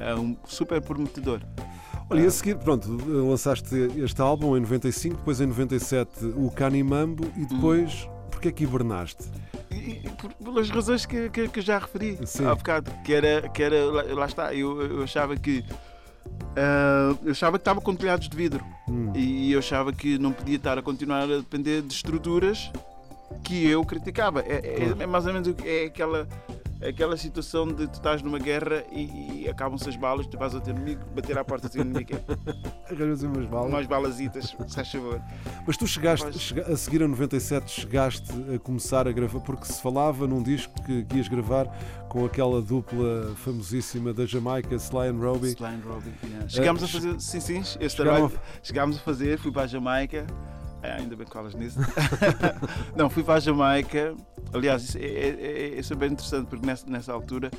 Speaker 3: ah, um super prometedor.
Speaker 2: Olha, e a seguir, pronto, lançaste este álbum em 95, depois em 97 o Canimambo e depois, porque é que hibernaste?
Speaker 3: E- e por- pelas razões que, que, que já referi
Speaker 2: Sim.
Speaker 3: há bocado, que era, que era lá, lá está, eu, eu achava que ah, eu achava que estava com telhados de vidro
Speaker 2: Hum.
Speaker 3: e eu achava que não podia estar a continuar a depender de estruturas que eu criticava. É, é- é mais ou menos é aquela, é aquela situação de tu estás numa guerra e, e acabam-se as balas, tu vais ao teu inimigo, bater à porta do teu inimigo,
Speaker 2: Arranjas umas balas.
Speaker 3: umas balazitas, se faz favor.
Speaker 2: Mas tu chegaste, a seguir a 97, chegaste a começar a gravar, porque se falava num disco que, que ias gravar com aquela dupla famosíssima da Jamaica, Sly and Robbie.
Speaker 3: Sly and Robbie, yeah. Chegámos a
Speaker 2: Eh,
Speaker 3: fazer, sim, sim, esse
Speaker 2: chegaram
Speaker 3: trabalho chegámos a fazer, fui para a Jamaica, Ah, ainda bem que falas nisso. não, fui para a Jamaica, aliás, isso é, é, é- isso é bem interessante porque nessa, nessa altura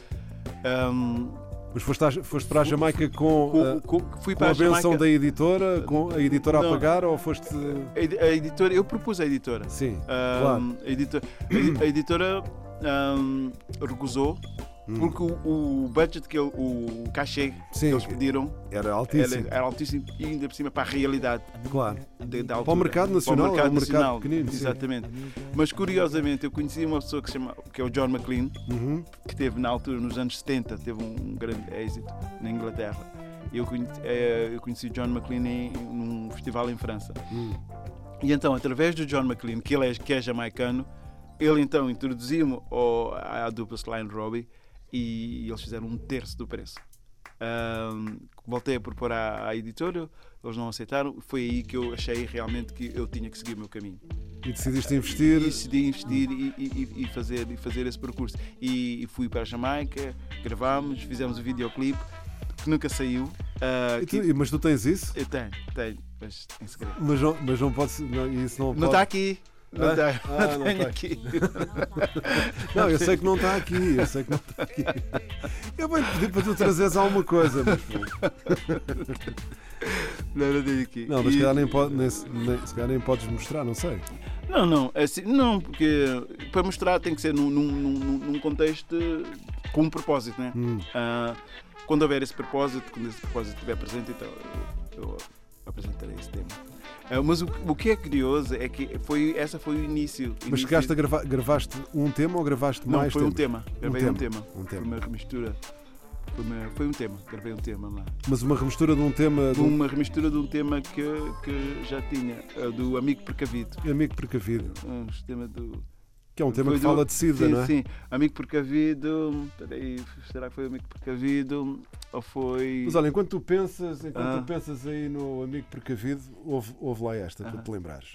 Speaker 3: ahm,
Speaker 2: Mas foste, à- foste para a Jamaica com,
Speaker 3: com- com- fui
Speaker 2: com a
Speaker 3: a
Speaker 2: benção
Speaker 3: Jamaica.
Speaker 2: da editora, com a editora a
Speaker 3: Não.
Speaker 2: pagar ou foste.
Speaker 3: A a editora, eu propus a editora.
Speaker 2: Sim,
Speaker 3: Ahm,
Speaker 2: claro.
Speaker 3: a, editora a edi- a editora ahm, recusou porque o, o budget que ele- o cachê.
Speaker 2: Sim.
Speaker 3: que eles pediram
Speaker 2: Era
Speaker 3: era,
Speaker 2: altíssimo.
Speaker 3: era altíssimo e ainda por cima para a realidade
Speaker 2: Claro.
Speaker 3: de- da
Speaker 2: Para o
Speaker 3: altura.
Speaker 2: mercado nacional,
Speaker 3: Para o
Speaker 2: é
Speaker 3: mercado
Speaker 2: mercado
Speaker 3: nacional,
Speaker 2: pequenino, sim.
Speaker 3: Exatamente. Mas curiosamente eu conheci uma pessoa que, chama, que é o John McLean,
Speaker 2: Uhum.
Speaker 3: que teve na altura, nos anos 70, teve um grande êxito na Inglaterra. Eu conheci, eh, eu conheci John McLean em, num festival em França.
Speaker 2: Hum.
Speaker 3: E então, através do John McLean, que ele é, que é jamaicano, ele então introduziu-me à dupla Sly Robbie e eles fizeram um terço do preço. Ahm, voltei a propor à, à editora, eles não aceitaram. Foi aí que eu achei realmente que eu tinha que seguir o meu caminho.
Speaker 2: E decidiste investir.
Speaker 3: E decidi investir e, e- e fazer, e fazer esse percurso. E, fui para a Jamaica, gravámos, fizemos o videoclipe, que nunca saiu.
Speaker 2: E tu-
Speaker 3: que-
Speaker 2: mas tu tens isso?
Speaker 3: eu tenho, tenho, mas em segredo.
Speaker 2: Mas não, mas não pode. Não, isso não
Speaker 3: Não
Speaker 2: pode-
Speaker 3: está aqui. Não
Speaker 2: Ah?
Speaker 3: está.
Speaker 2: Ah, não
Speaker 3: tenho
Speaker 2: tá.
Speaker 3: aqui.
Speaker 2: Não, eu sei que não está aqui, eu sei que não está aqui. Eu vou pedir para tu trazeres alguma coisa, mas
Speaker 3: Não, não tenho aqui.
Speaker 2: não, mas se calhar nem, pode, nem, nem- se calhar nem podes mostrar, não sei.
Speaker 3: Não, não, é assim, não, porque para mostrar tem que ser num, num, num- num contexto com um propósito, né?
Speaker 2: Hum.
Speaker 3: Ah, quando houver esse propósito, quando esse propósito estiver presente, então eu, eu apresentarei esse tema. Ah, mas o, o que é curioso é que foi, essa foi o início.
Speaker 2: Mas
Speaker 3: início-
Speaker 2: chegaste a gravar, gravaste um tema ou gravaste
Speaker 3: Não,
Speaker 2: mais
Speaker 3: foi um
Speaker 2: temas?
Speaker 3: tema. Gravei um
Speaker 2: tema,
Speaker 3: tema.
Speaker 2: um tema.
Speaker 3: Foi uma remistura. Foi, uma- foi um tema, gravei um tema lá.
Speaker 2: Mas uma remistura de um tema de um
Speaker 3: Uma remistura de um tema que, que já tinha, ah, do Amigo Precavido.
Speaker 2: amigo precavido,
Speaker 3: Um tema do.
Speaker 2: que é um tema
Speaker 3: Foi
Speaker 2: que
Speaker 3: do-
Speaker 2: fala de SIDA,
Speaker 3: sim,
Speaker 2: não é?
Speaker 3: Sim, Amigo Precavido. Peraí, será que foi Amigo Precavido? Ou foi.
Speaker 2: Mas olha, enquanto tu pensas, enquanto
Speaker 3: Ah.
Speaker 2: tu pensas aí no amigo precavido, ouve, ouve lá esta, para
Speaker 3: Ah.
Speaker 2: te lembrares.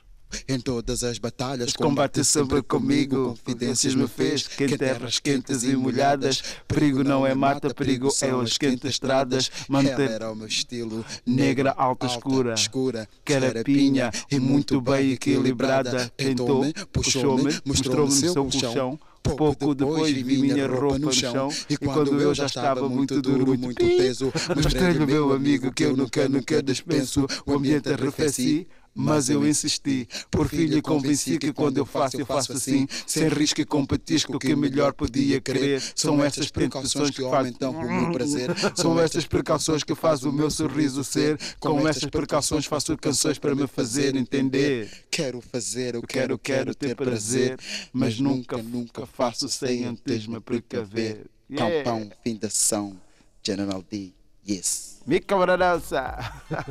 Speaker 1: Em todas as batalhas,
Speaker 3: combate sempre comigo, confidências me fez, que em terras quentes e molhadas, perigo não é mata, perigo é as quentes estradas, manter
Speaker 1: era o meu estilo,
Speaker 3: negra, alta, escura,
Speaker 1: escura,
Speaker 3: carapinha e muito bem equilibrada, tentou-me, puxou-me, mostrou-me no seu colchão. Pouco depois vi minha roupa no chão e quando eu já estava muito duro, muito peso, mostrei-lhe meu amigo que eu nunca, nunca dispenso. O ambiente arrefeci, mas eu insisti. Por fim lhe convenci que quando eu faço, eu faço assim, sem risco e com petisco, que melhor podia querer. São estas precauções que
Speaker 1: aumentam o meu prazer.
Speaker 3: São estas precauções que faz o meu sorriso ser. Com estas precauções faço canções para me fazer entender.
Speaker 1: Quero fazer, eu
Speaker 3: Eu quero, quero ter prazer, mas nunca, nunca faço sem antes me precaver. Yeah.
Speaker 1: Campão, fim da ação, General D, yes.
Speaker 3: Me cabrança!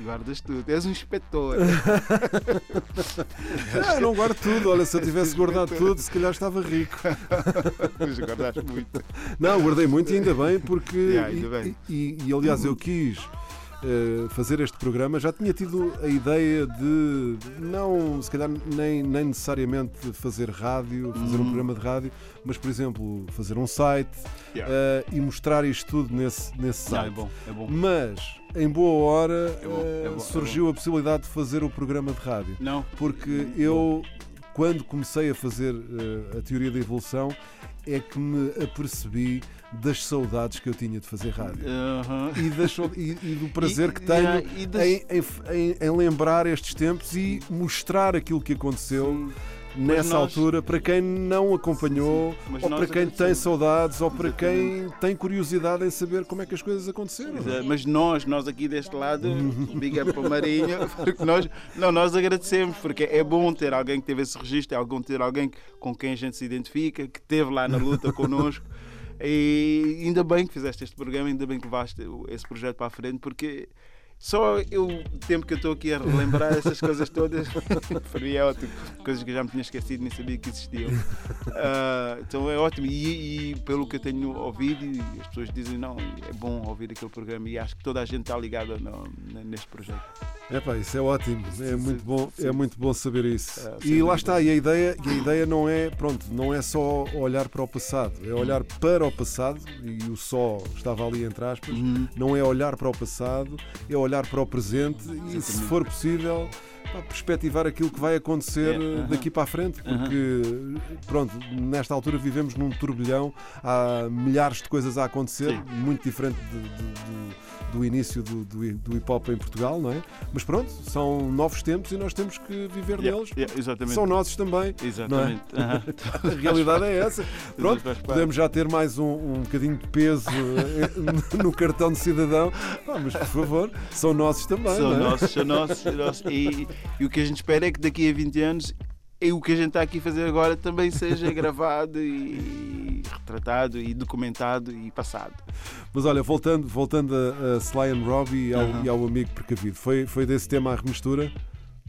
Speaker 3: Guardas tudo, és um inspetor.
Speaker 2: Ah, não guardo tudo, olha, se eu tivesse guardado tudo, se calhar estava rico.
Speaker 3: Mas guardaste muito.
Speaker 2: Não, guardei muito e ainda bem, porque.
Speaker 3: Yeah, ainda bem.
Speaker 2: E, e- e, aliás, eu quis eh, fazer este programa, já tinha tido a ideia de não, se calhar, nem, nem necessariamente fazer rádio, fazer um programa de rádio, mas, por exemplo, fazer um site
Speaker 3: Yeah.
Speaker 2: eh, e mostrar isto tudo nesse, nesse
Speaker 3: Não,
Speaker 2: site.
Speaker 3: é bom, é bom.
Speaker 2: Mas, em boa hora,
Speaker 3: É bom, é
Speaker 2: eh,
Speaker 3: bom, é
Speaker 2: surgiu a possibilidade de fazer o programa de rádio.
Speaker 3: Não?
Speaker 2: Porque eu, quando comecei a fazer eh, a teoria da evolução, é que me apercebi das saudades que eu tinha de fazer rádio.
Speaker 3: Aham.
Speaker 2: E, das e- e do prazer
Speaker 3: E-
Speaker 2: que tenho
Speaker 3: yeah, das-
Speaker 2: em, em- em- em lembrar estes tempos e mostrar aquilo que aconteceu nessa
Speaker 3: nós-
Speaker 2: altura para quem não acompanhou,
Speaker 3: Mas
Speaker 2: ou
Speaker 3: nós
Speaker 2: para quem tem saudades, ou para quem tem curiosidade em saber como é que as coisas aconteceram.
Speaker 3: É, Mas nós, nós aqui deste lado, up para o Marinho, porque nós, não, nós agradecemos, porque é bom ter alguém que teve esse registro, é bom ter alguém com quem a gente se identifica, que esteve lá na luta connosco. E ainda bem que fizeste este programa, ainda bem que levaste esse projeto para a frente, porque só eu, o tempo que eu estou aqui a relembrar essas coisas todas, para mim é ótimo. Coisas que eu já me tinha esquecido, nem sabia que existiam. Ah, então é ótimo. E, e pelo que eu tenho ouvido, as pessoas dizem, não, é bom ouvir aquele programa e acho que toda a gente está ligada no- neste projeto.
Speaker 2: É pá, isso é ótimo, é muito bom, é muito bom saber isso.
Speaker 3: É,
Speaker 2: E lá está, e a ideia, e a ideia não é, pronto, não é só olhar para o passado, é olhar para o passado, e o só estava ali entre aspas,
Speaker 3: Uhum.
Speaker 2: não é olhar para o passado, é olhar para o presente e se for possível, pá, perspectivar aquilo que vai acontecer
Speaker 3: É, aham.
Speaker 2: daqui para a frente, porque pronto, nesta altura vivemos num turbilhão, há milhares de coisas a acontecer,
Speaker 3: Sim.
Speaker 2: muito diferente de- de- do- do início do, do, do hip hop em Portugal, não é? Mas pronto, são novos tempos e nós temos que viver
Speaker 3: Yeah,
Speaker 2: neles.
Speaker 3: yeah, exatamente.
Speaker 2: São nossos também.
Speaker 3: Exatamente. Aham.
Speaker 2: A realidade é essa. Pronto, podemos já ter mais um, um bocadinho de peso eh, no cartão de cidadão, Pá, mas por favor, são nossos também.
Speaker 3: São
Speaker 2: é?
Speaker 3: nossos, são nossos. são nossos. E, e o que a gente espera é que daqui a 20 anos e o que a gente está aqui a fazer agora também seja gravado e retratado e documentado e passado.
Speaker 2: Mas olha, voltando, voltando a, a Sly and Robbie e ao,
Speaker 3: Aham.
Speaker 2: e ao amigo precavido, foi, foi desse tema a remistura?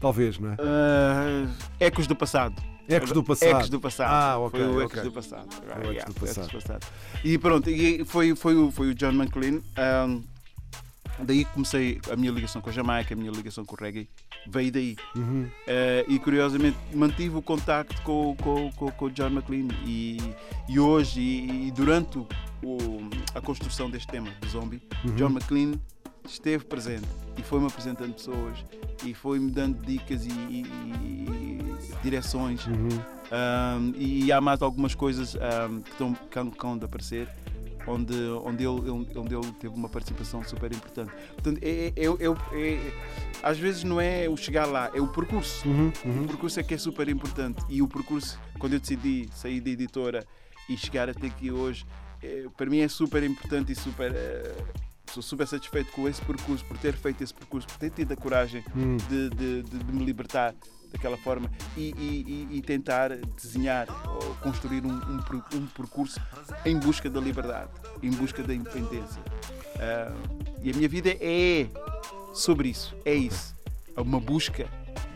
Speaker 2: Talvez, não é?
Speaker 3: Ah, ecos do passado.
Speaker 2: Ecos do passado.
Speaker 3: Ecos do passado.
Speaker 2: Ah, ok,
Speaker 3: Foi o Ecos
Speaker 2: ok.
Speaker 3: do passado.
Speaker 2: Foi Ecos
Speaker 3: Yeah,
Speaker 2: do
Speaker 3: foi o
Speaker 2: passado.
Speaker 3: passado. E pronto, e foi, foi, o, foi o John McLean. ahm, daí que comecei a minha ligação com a Jamaica, a minha ligação com o reggae. Veio daí.
Speaker 2: Uhum.
Speaker 3: Eh, e curiosamente mantive o contacto com, com, com, com o John McLean e, e hoje e, e durante o, a construção deste tema do zombie,
Speaker 2: Uhum.
Speaker 3: John McLean esteve presente e foi-me apresentando pessoas e foi-me dando dicas e, e- direções
Speaker 2: Uhum.
Speaker 3: Um, e há mais algumas coisas um, que estão que que aparecer onde, onde, ele, onde ele teve uma participação super importante. Portanto, é, é- é- é- às vezes não é o chegar lá, é o percurso.
Speaker 2: Uhum.
Speaker 3: O
Speaker 2: Uhum.
Speaker 3: percurso é que é super importante. E o percurso, quando eu decidi sair da editora e chegar até aqui hoje, para mim é super importante e super. eh, sou super satisfeito com esse percurso, por ter feito esse percurso, por ter tido a coragem
Speaker 2: Hum.
Speaker 3: de, de- de- de me libertar daquela forma e, e- e- tentar desenhar ou construir um, um um percurso em busca da liberdade, em busca da independência. Ah, e a minha vida é sobre isso, é isso, é uma busca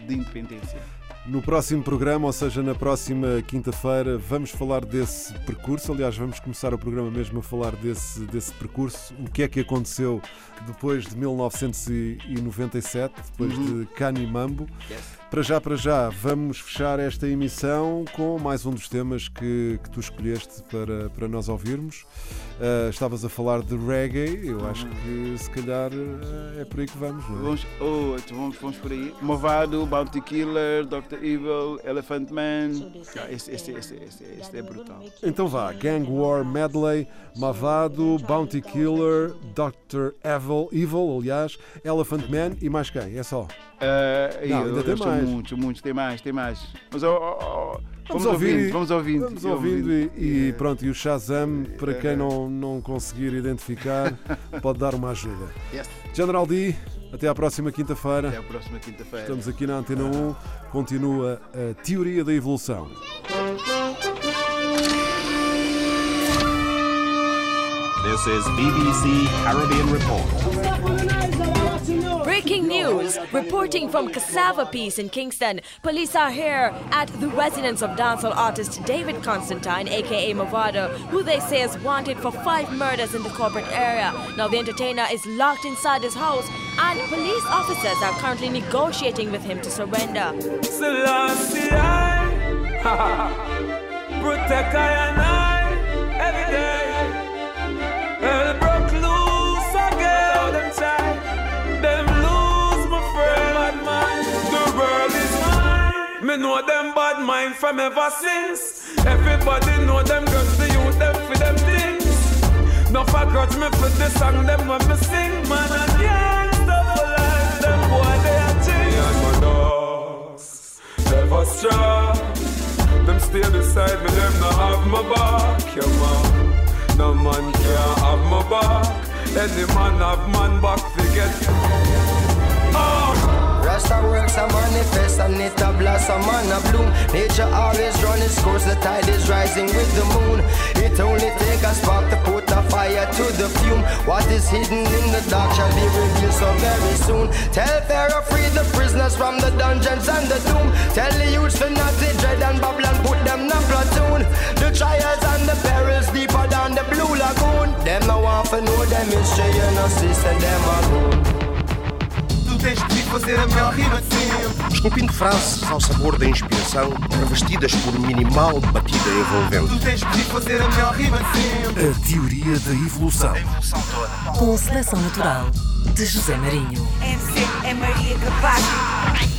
Speaker 3: de independência.
Speaker 2: No próximo programa, ou seja, na próxima quinta-feira, vamos falar desse percurso. Aliás, vamos começar o programa mesmo a falar desse, desse percurso. O que é que aconteceu depois de 1997, depois
Speaker 3: Uhum.
Speaker 2: de Cani Mambo. Para já, para já, vamos fechar esta emissão com mais um dos temas que, que tu escolheste para, para nós ouvirmos. Ah, estavas a falar de reggae, eu acho que se calhar ah, é por aí que vamos, não é?
Speaker 3: Vamos, oh, então vamos, vamos por aí. Movado, Bounty Killer, Dr. Evil, Elephant Man. Esse, esse, esse, esse é brutal.
Speaker 2: Então vá, Gang War Medley, Mavado, Bounty Killer, Dr. Evil, Evil, aliás, Elephant Man e mais quem? É só.
Speaker 3: Ah,
Speaker 2: Não,
Speaker 3: eu-
Speaker 2: ainda tem
Speaker 3: eu sou
Speaker 2: mais.
Speaker 3: Muitos, muitos, tem mais, tem mais. Mas oh, oh, oh, vamos,
Speaker 2: ouvir
Speaker 3: ouvindo,
Speaker 2: e-
Speaker 3: vamos ouvindo.
Speaker 2: Vamos ouvindo e, e pronto, e o Shazam, para
Speaker 3: É.
Speaker 2: quem não, não conseguir identificar, pode dar uma ajuda.
Speaker 3: Yes.
Speaker 2: General D, até à próxima
Speaker 3: Até
Speaker 2: quinta-feira.
Speaker 3: a próxima quinta-feira.
Speaker 2: Estamos aqui na Antena 1, continua a Teoria da Evolução.
Speaker 6: This is BBC Caribbean Report.
Speaker 7: Breaking news! Reporting from Cassava Peace in Kingston, police are here at the residence of dancehall artist David Constantine, aka Movado, who they say is wanted for five murders in the corporate area. Now, the entertainer is locked inside his house, and police officers are currently negotiating with him to surrender.
Speaker 8: Protect I and I every day. Me know them bad mind from ever since. Everybody know them guns, the youth them for them things. No forgot me for the song them when me sing, man. And gangsta for life, them boy they are things. Me dogs never strong. Them stay beside me, them not have my back, yeah man. No man can have my back. Any man have man back, forget. Oh.
Speaker 9: Rasta works a manifest and it a blossom and a bloom. Nature always run its course, the tide is rising with the moon. It only take a spark to put a fire to the fume. What is hidden in the dark shall be revealed so very soon. Tell Pharaoh free the prisoners from the dungeons and the doom. Tell the youths to not dread and Babylon put them in platoon. The trials and the perils deeper than the blue lagoon. Them no want to know them history, you know, sister, them a goon.
Speaker 10: Tu tens de fazer a melhor rima de sempre.
Speaker 11: Esculpindo frases ao sabor da inspiração, revestidas por minimal batida envolvente.
Speaker 10: Tu tens de fazer a melhor rima de sempre.
Speaker 2: A teoria da evolução.
Speaker 10: A evolução toda.
Speaker 12: Com seleção natural de José Marinho.
Speaker 4: MC é Maria Capaz.